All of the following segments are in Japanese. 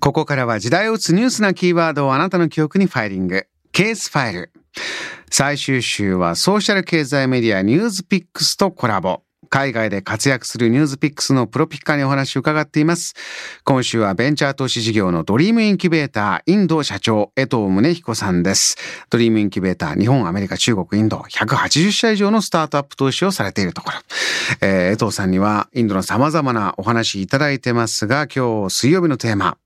ここからは時代を打つニュースなキーワードをあなたの記憶にファイリング。ケースファイル。最終週はソーシャル経済メディア NewsPicks とコラボ。海外で活躍する NewsPicks のプロピッカーにお話を伺っています。今週はベンチャー投資事業のドリームインキュベーターインド社長江藤宗彦さんです。ドリームインキュベーター日本、アメリカ、中国、インド180社以上のスタートアップ投資をされているところ。えー、江藤さんにはインドの様々なお話いただいてますが、今日水曜日のテーマ、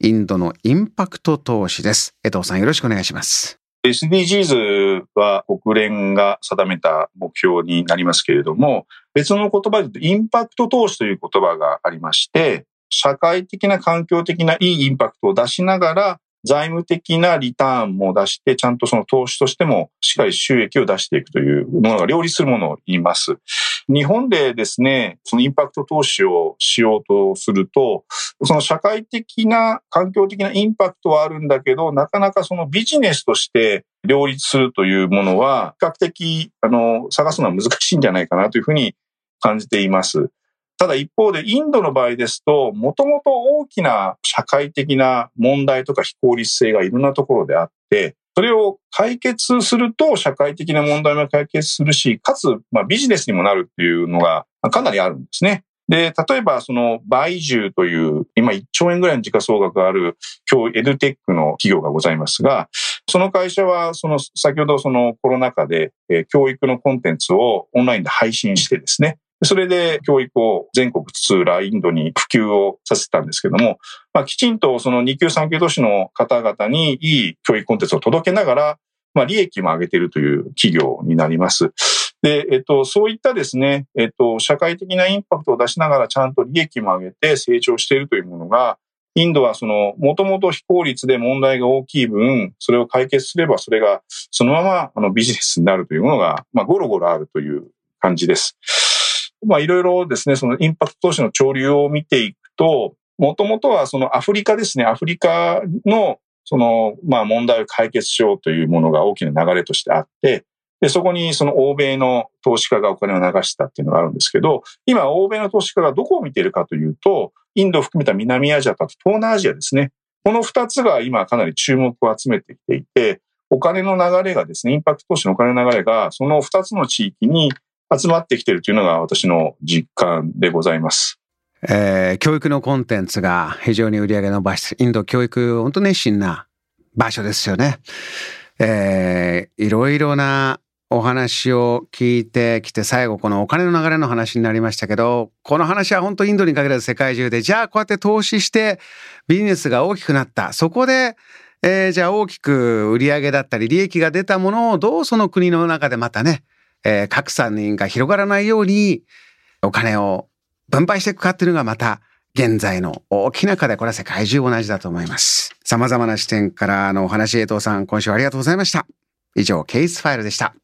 インドのインパクト投資です。江藤さんよろしくお願いします。SDGs は国連が定めた目標になりますけれども、別の言葉で言うとインパクト投資という言葉がありまして、社会的な環境的ないいインパクトを出しながら、財務的なリターンも出して、ちゃんとその投資としてもしっかり収益を出していくというものが両立するものを言います。日本でですね、そのインパクト投資をしようとすると、その社会的な、環境的なインパクトはあるんだけど、なかなかそのビジネスとして両立するというものは、比較的、あの、探すのは難しいんじゃないかなというふうに感じています。ただ一方でインドの場合ですと、もともと大きな社会的な問題とか非効率性がいろんなところであって、それを解決すると社会的な問題も解決するし、かつ、まあ、ビジネスにもなるっていうのがかなりあるんですね。で、例えばそのバイジューという今1兆円ぐらいの時価総額がある今日エドテックの企業がございますが、その会社はその先ほどそのコロナ禍で教育のコンテンツをオンラインで配信してですね、それで教育を全国津々浦インドに普及をさせたんですけども、まあ、きちんとその2級3級都市の方々にいい教育コンテンツを届けながら、まあ、利益も上げているという企業になります。で、えっと、そういったですね、えっと、社会的なインパクトを出しながらちゃんと利益も上げて成長しているというものが、インドはその、もともと非効率で問題が大きい分、それを解決すれば、それがそのままあのビジネスになるというものが、まあ、ゴロゴロあるという感じです。まあいろいろですね、そのインパクト投資の潮流を見ていくと、もともとはそのアフリカですね、アフリカのそのまあ問題を解決しようというものが大きな流れとしてあって、で、そこにその欧米の投資家がお金を流したっていうのがあるんですけど、今欧米の投資家がどこを見ているかというと、インドを含めた南アジアと東南アジアですね。この二つが今かなり注目を集めてきていて、お金の流れがですね、インパクト投資のお金の流れがその二つの地域に集まってきてるというのが私の実感でございます。えー、教育のコンテンツが非常に売り上げ伸ばし、インド教育、本当熱心な場所ですよね。えー、いろいろなお話を聞いてきて、最後このお金の流れの話になりましたけど、この話は本当インドに限らず世界中で、じゃあこうやって投資してビジネスが大きくなった。そこで、えー、じゃあ大きく売り上げだったり利益が出たものをどうその国の中でまたね、えー、格差が広がらないようにお金を分配していくかっていうのがまた現在の大きな課題、これは世界中同じだと思います。様々な視点からのお話、江藤さん、今週ありがとうございました。以上、ケースファイルでした。